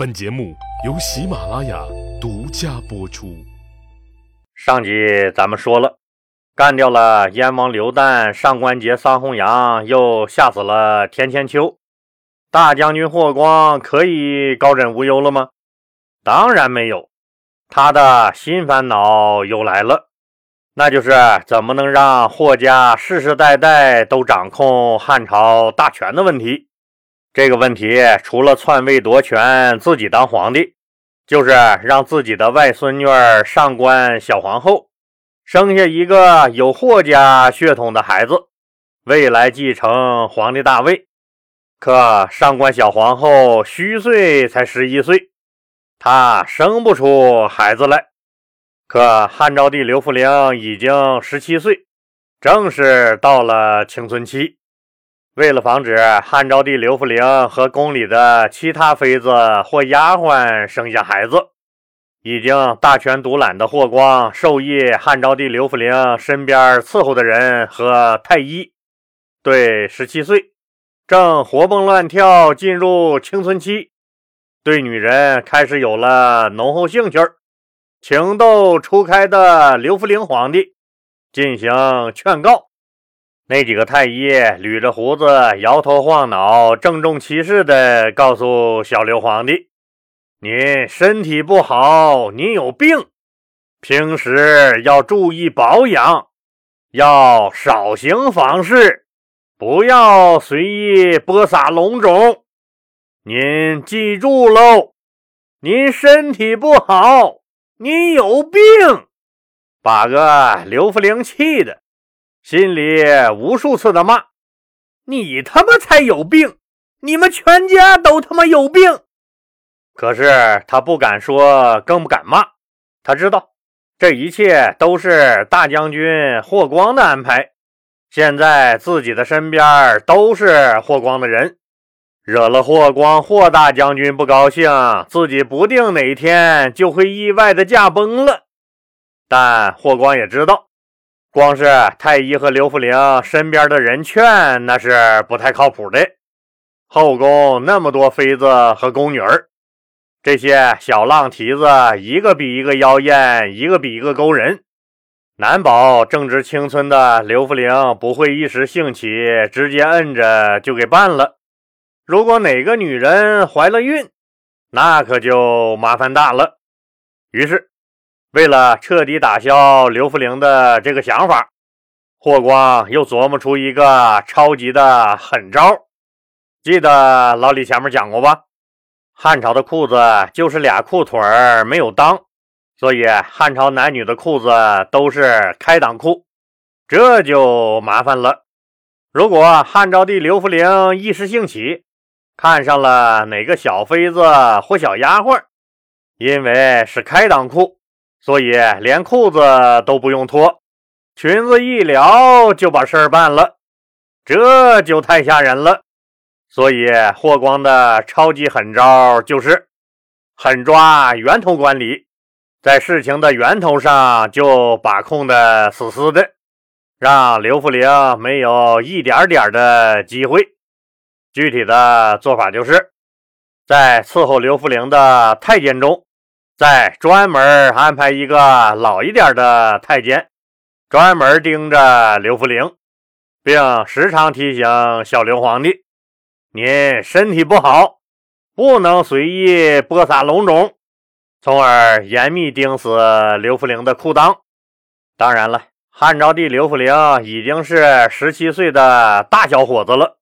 本节目由喜马拉雅独家播出。上集咱们说了，干掉了燕王刘旦、上官桀、桑弘羊，又吓死了田千秋。大将军霍光可以高枕无忧了吗？当然没有，他的新烦恼又来了，那就是怎么能让霍家世世代代都掌控汉朝大权的问题。这个问题除了篡位夺权、自己当皇帝，就是让自己的外孙女儿上官小皇后生下一个有霍家血统的孩子，未来继承皇帝大位。可上官小皇后虚岁才十一岁，她生不出孩子来。可汉昭帝刘弗陵已经十七岁，正是到了青春期。为了防止汉昭帝刘弗陵和宫里的其他妃子或丫鬟生下孩子，已经大权独揽的霍光授意汉昭帝刘弗陵身边伺候的人和太医，对十七岁正活蹦乱跳进入青春期，对女人开始有了浓厚兴趣情窦初开的刘弗陵皇帝进行劝告。那几个太医捋着胡子，摇头晃脑，郑重其事地告诉小刘皇帝：“您身体不好，您有病，平时要注意保养，要少行房事，不要随意播撒龙种。您记住喽，您身体不好，您有病，把个刘福陵气的。”心里无数次的骂：“你他妈才有病！你们全家都他妈有病！”可是他不敢说，更不敢骂。他知道这一切都是大将军霍光的安排。现在自己的身边都是霍光的人，惹了霍光霍大将军不高兴，自己不定哪天就会意外的驾崩了。但霍光也知道。光是太医和刘福陵身边的人劝，那是不太靠谱的。后宫那么多妃子和宫女儿，这些小浪蹄子一个比一个妖艳，一个比一个勾人，难保正值青春的刘福陵不会一时兴起直接摁着就给办了。如果哪个女人怀了孕，那可就麻烦大了。于是。为了彻底打消刘弗陵的这个想法，霍光又琢磨出一个超级的狠招。记得老李前面讲过吧？汉朝的裤子就是俩裤腿儿没有裆，所以汉朝男女的裤子都是开裆裤，这就麻烦了。如果汉昭帝刘弗陵一时兴起，看上了哪个小妃子或小丫鬟，因为是开裆裤。所以连裤子都不用脱，裙子一撩就把事儿办了，这就太吓人了。所以霍光的超级狠招就是狠抓源头管理，在事情的源头上就把控的死死的，让刘弗陵没有一点点的机会。具体的做法就是在伺候刘弗陵的太监中。再专门安排一个老一点的太监，专门盯着刘弗陵，并时常提醒小刘皇帝：“您身体不好，不能随意播撒龙种。”从而严密盯死刘弗陵的裤裆。当然了，汉昭帝刘弗陵已经是十七岁的大小伙子了，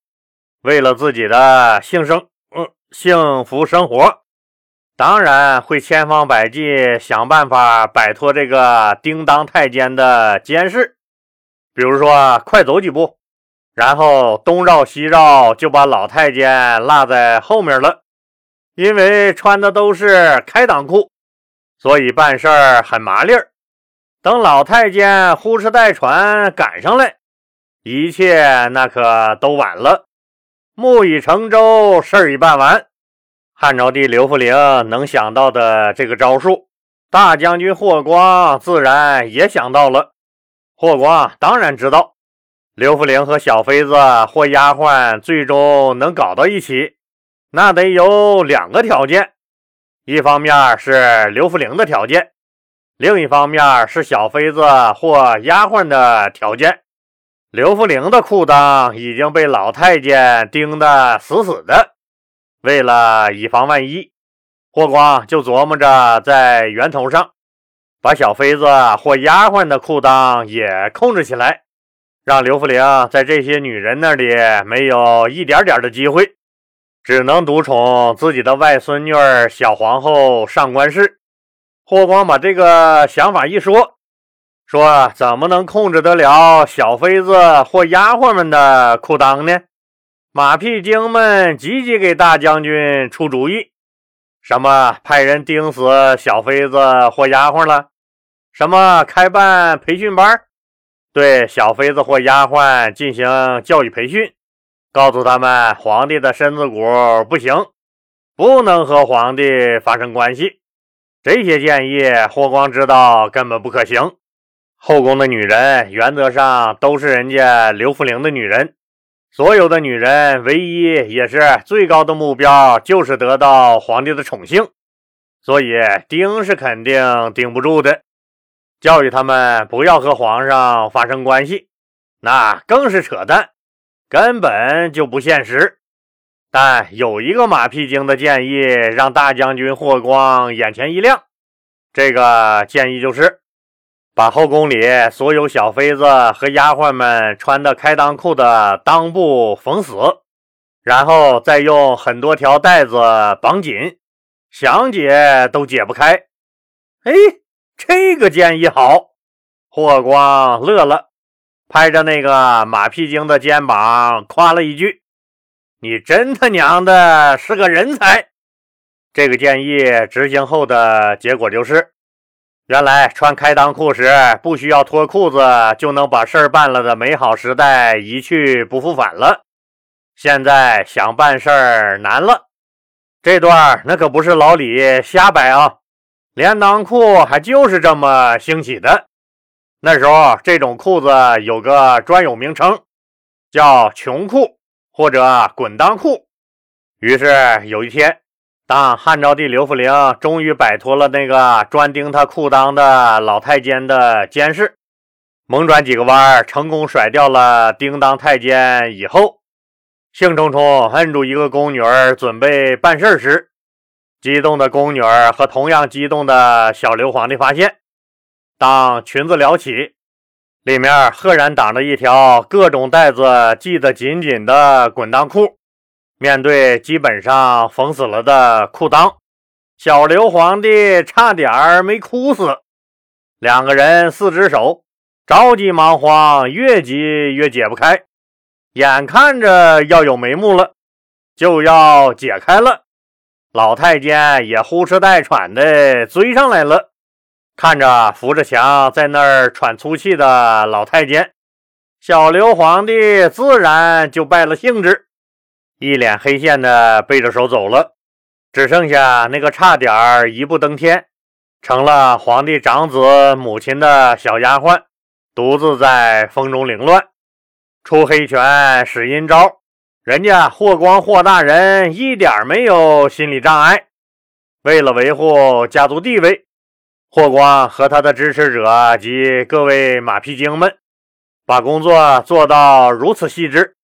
为了自己的幸生，嗯，幸福生活。当然会千方百计想办法摆脱这个叮当太监的监视，比如说快走几步，然后东绕西绕就把老太监落在后面了。因为穿的都是开裆裤，所以办事儿很麻利儿。等老太监呼哧带喘赶上来，一切那可都晚了。木已成舟，事儿已办完。汉昭帝刘弗陵能想到的这个招数，大将军霍光自然也想到了。霍光当然知道，刘弗陵和小妃子或丫鬟最终能搞到一起，那得有两个条件：一方面是刘福陵的条件，另一方面是小妃子或丫鬟的条件。刘福陵的裤裆已经被老太监钉得死死的，为了以防万一，霍光就琢磨着在源头上把小妃子或丫鬟的裤裆也控制起来，让刘福陵在这些女人那里没有一点点的机会。只能独宠自己的外孙女儿小皇后上官氏。霍光把这个想法一说，说怎么能控制得了小妃子或丫鬟们的裤裆呢？马屁精们积极给大将军出主意，什么派人盯死小妃子或丫鬟了，什么开办培训班，对小妃子或丫鬟进行教育培训。告诉他们，皇帝的身子骨不行，不能和皇帝发生关系。这些建议，霍光知道根本不可行。后宫的女人原则上都是人家刘福陵的女人，所有的女人唯一也是最高的目标就是得到皇帝的宠幸，所以盯是肯定盯不住的。教育他们不要和皇上发生关系，那更是扯淡。根本就不现实，但有一个马屁精的建议让大将军霍光眼前一亮。这个建议就是把后宫里所有小妃子和丫鬟们穿的开裆裤的裆部缝死，然后再用很多条带子绑紧，想解都解不开。哎，这个建议好，霍光乐了。拍着那个马屁精的肩膀夸了一句：“你真他娘的是个人才！”这个建议执行后的结果就是，原来穿开裆裤时不需要脱裤子就能把事儿办了的美好时代一去不复返了。现在想办事儿难了。这段那可不是老李瞎掰啊，连裆裤还就是这么兴起的。那时候，这种裤子有个专有名称，叫穷裤或者滚裆裤。于是有一天，当汉昭帝刘弗陵终于摆脱了那个专盯他裤裆的老太监的监视，猛转几个弯，成功甩掉了叮当太监以后，兴冲冲摁住一个宫女儿准备办事时，激动的宫女儿和同样激动的小刘皇帝发现。当裙子撩起，里面赫然挡着一条各种带子系得紧紧的滚裆裤。面对基本上缝死了的裤裆，小刘皇帝差点没哭死。两个人四只手，着急忙慌，越急越解不开。眼看着要有眉目了，就要解开了，老太监也呼哧带喘的追上来了。看着扶着墙在那儿喘粗气的老太监，小刘皇帝自然就败了兴致，一脸黑线的背着手走了，只剩下那个差点一步登天，成了皇帝长子母亲的小丫鬟，独自在风中凌乱，出黑拳使阴招。人家霍光霍大人一点没有心理障碍，为了维护家族地位。霍光和他的支持者及各位马屁精们，把工作做到如此细致。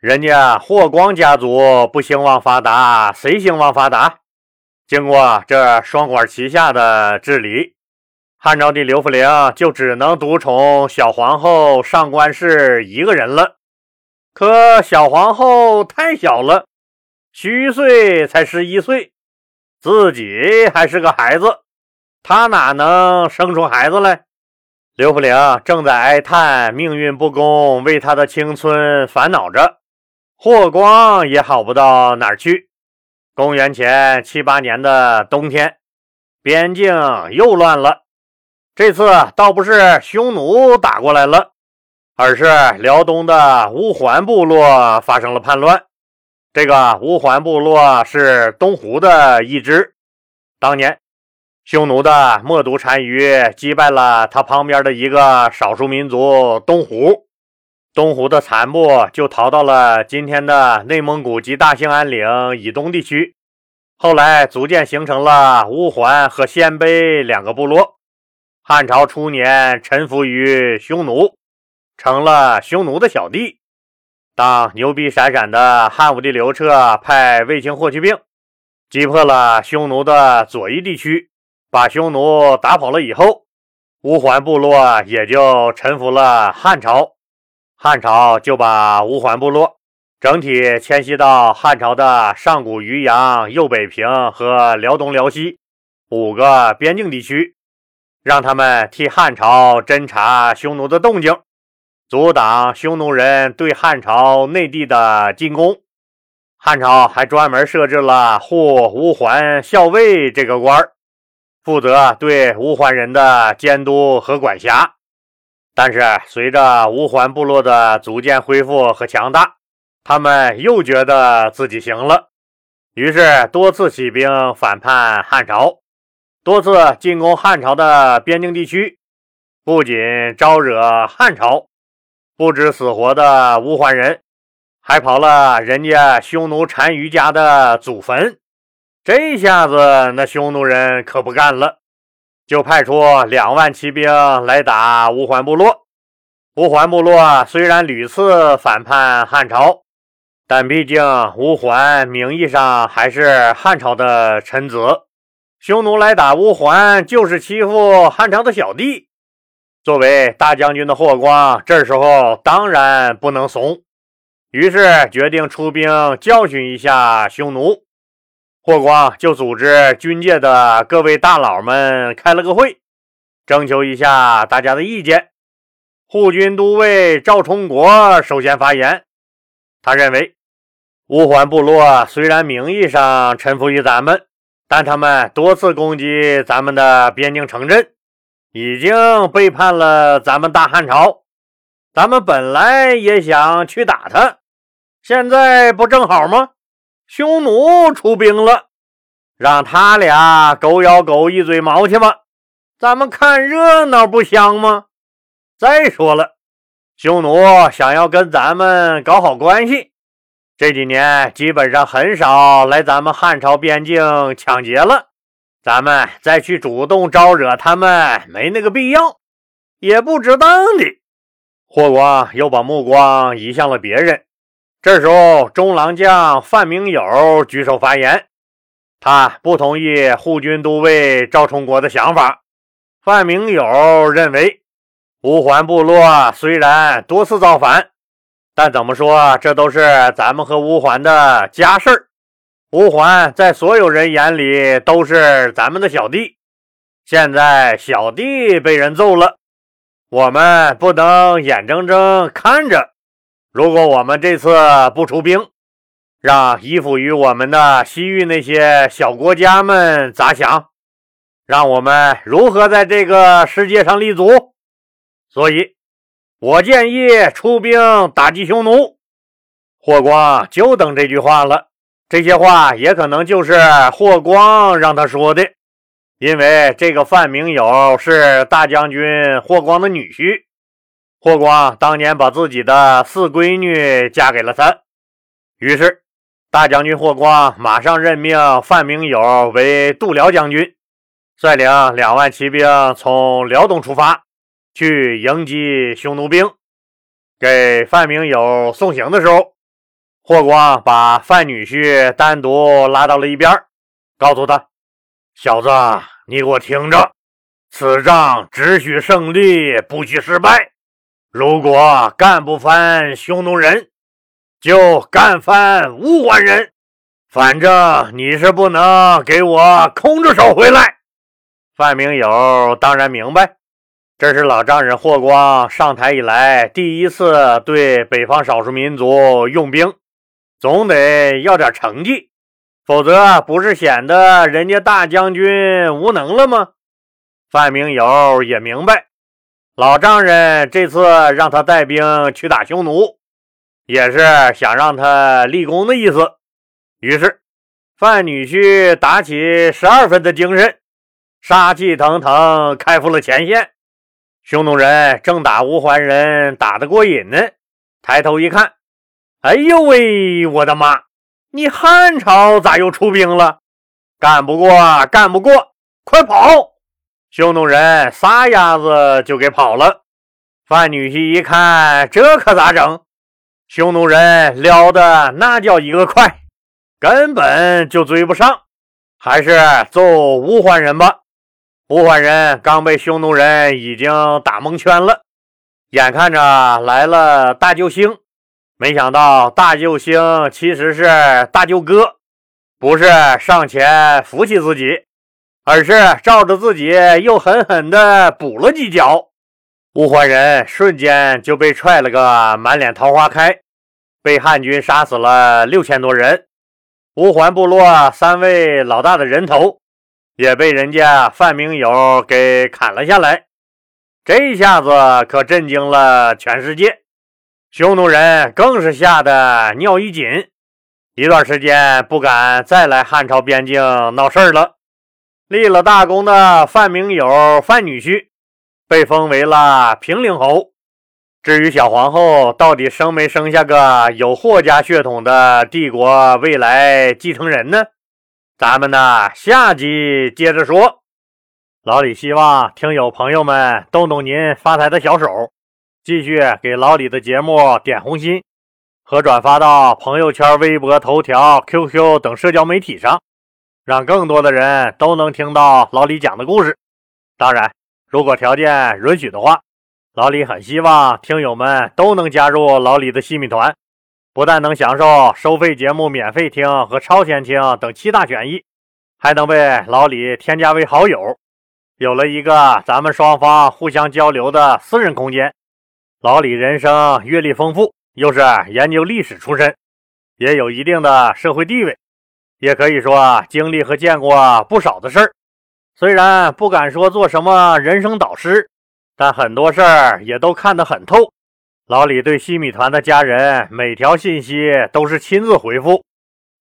人家霍光家族不兴旺发达，谁兴旺发达？经过这双管齐下的治理，汉昭帝刘弗陵就只能独宠小皇后上官氏一个人了。可小皇后太小了，虚岁才十一岁，自己还是个孩子。她哪能生出孩子来？刘弗陵正在哀叹命运不公，为他的青春烦恼着。霍光也好不到哪儿去。公元前七八年的冬天，边境又乱了。这次倒不是匈奴打过来了，而是辽东的乌桓部落发生了叛乱。这个乌桓部落是东胡的一支，当年。匈奴的冒毒单于击败了他旁边的一个少数民族东胡，东胡的残部就逃到了今天的内蒙古及大兴安岭以东地区，后来逐渐形成了乌桓和鲜卑两个部落。汉朝初年臣服于匈奴，成了匈奴的小弟。当牛逼闪闪的汉武帝刘彻派卫青、霍去病击破了匈奴的左翼地区，把匈奴打跑了以后，乌桓部落也就臣服了汉朝。汉朝就把乌桓部落。整体迁徙到汉朝的上古渔阳、右北平和辽东、辽西五个边境地区，让他们替汉朝侦查匈奴的动静，阻挡匈奴人对汉朝内地的进攻。汉朝还专门设置了护乌桓校尉这个官儿，负责对乌桓人的监督和管辖。但是，随着乌桓部落的逐渐恢复和强大，他们又觉得自己行了，于是多次起兵反叛汉朝，多次进攻汉朝的边境地区，不仅招惹汉朝不知死活的乌桓人，还刨了人家匈奴单于家的祖坟。这下子那匈奴人可不干了，就派出两万骑兵来打乌桓部落。乌桓部落虽然屡次反叛汉朝。但毕竟乌桓名义上还是汉朝的臣子，匈奴来打乌桓就是欺负汉朝的小弟。作为大将军的霍光，这时候当然不能怂，于是决定出兵教训一下匈奴。霍光就组织军界的各位大佬们开了个会，征求一下大家的意见。护军都尉赵充国首先发言，他认为。乌桓部落虽然名义上臣服于咱们，但他们多次攻击咱们的边境城镇，已经背叛了咱们大汉朝。咱们本来也想去打他，现在不正好吗？匈奴出兵了，让他俩狗咬狗，一嘴毛去吧。咱们看热闹不香吗？再说了，匈奴想要跟咱们搞好关系。这几年基本上很少来咱们汉朝边境抢劫了，咱们再去主动招惹他们没那个必要，也不值当的。霍光又把目光移向了别人。这时候，中郎将范明友举手发言，他不同意护军都尉赵充国的想法。范明友认为，乌桓部落虽然多次造反。但怎么说，这都是咱们和乌桓的家事儿。乌桓在所有人眼里都是咱们的小弟，现在小弟被人揍了，我们不能眼睁睁看着。如果我们这次不出兵，让依附于我们的西域那些小国家们咋想？让我们如何在这个世界上立足？所以。我建议出兵打击匈奴。霍光就等这句话了。这些话也可能就是霍光让他说的，因为这个范明友是大将军霍光的女婿。霍光当年把自己的四闺女嫁给了他，于是大将军霍光马上任命范明友为度辽将军，率领两万骑兵从辽东出发。去迎击匈奴兵，给范明友送行的时候，霍光把范女婿单独拉到了一边，告诉他：“小子，你给我听着，此仗只许胜利，不许失败。如果干不翻匈奴人，就干翻乌桓人。反正你是不能给我空着手回来。”范明友当然明白。这是老丈人霍光上台以来第一次对北方少数民族用兵，总得要点成绩，否则不是显得人家大将军无能了吗？范明友也明白，老丈人这次让他带兵去打匈奴，也是想让他立功的意思。于是，范女婿打起十二分的精神，杀气腾腾，开赴了前线。匈奴人正打乌桓人，打得过瘾呢。抬头一看，哎呦喂，我的妈！你汉朝咋又出兵了？干不过，干不过，快跑！匈奴人撒丫子就给跑了。范女婿一看，这可咋整？匈奴人撩的那叫一个快，根本就追不上。还是揍乌桓人吧。乌桓人刚被匈奴人已经打蒙圈了，眼看着来了大救星，没想到大救星其实是大舅哥，不是上前扶起自己。而是照着自己又狠狠地补了几脚，乌桓人瞬间就被踹了个满脸桃花开，被汉军杀死了六千多人。乌桓部落三位老大的人头也被人家范明友给砍了下来，这一下子可震惊了全世界，匈奴人更是吓得尿一紧，一段时间不敢再来汉朝边境闹事儿了。立了大功的范明友范女婿被封为了平陵侯。至于小皇后到底生没生下个有霍家血统的帝国未来继承人呢？咱们呢下集接着说。老李希望听友朋友们动动您发财的小手，继续给老李的节目点红心和转发到朋友圈、微博、头条、QQ 等社交媒体上。让更多的人都能听到老李讲的故事。当然，如果条件允许的话，老李很希望听友们都能加入老李的西米团，不但能享受收费节目免费听和超前听等七大权益，还能被老李添加为好友，有了一个咱们双方互相交流的私人空间。老李人生阅历丰富，又是研究历史出身，也有一定的社会地位。也可以说经历和见过不少的事儿，虽然不敢说做什么人生导师，但很多事儿也都看得很透。老李对西米团的家人每条信息都是亲自回复，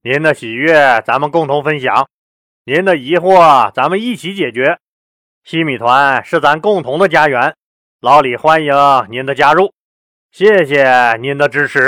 您的喜悦咱们共同分享，您的疑惑咱们一起解决。西米团是咱共同的家园，老李欢迎您的加入，谢谢您的支持。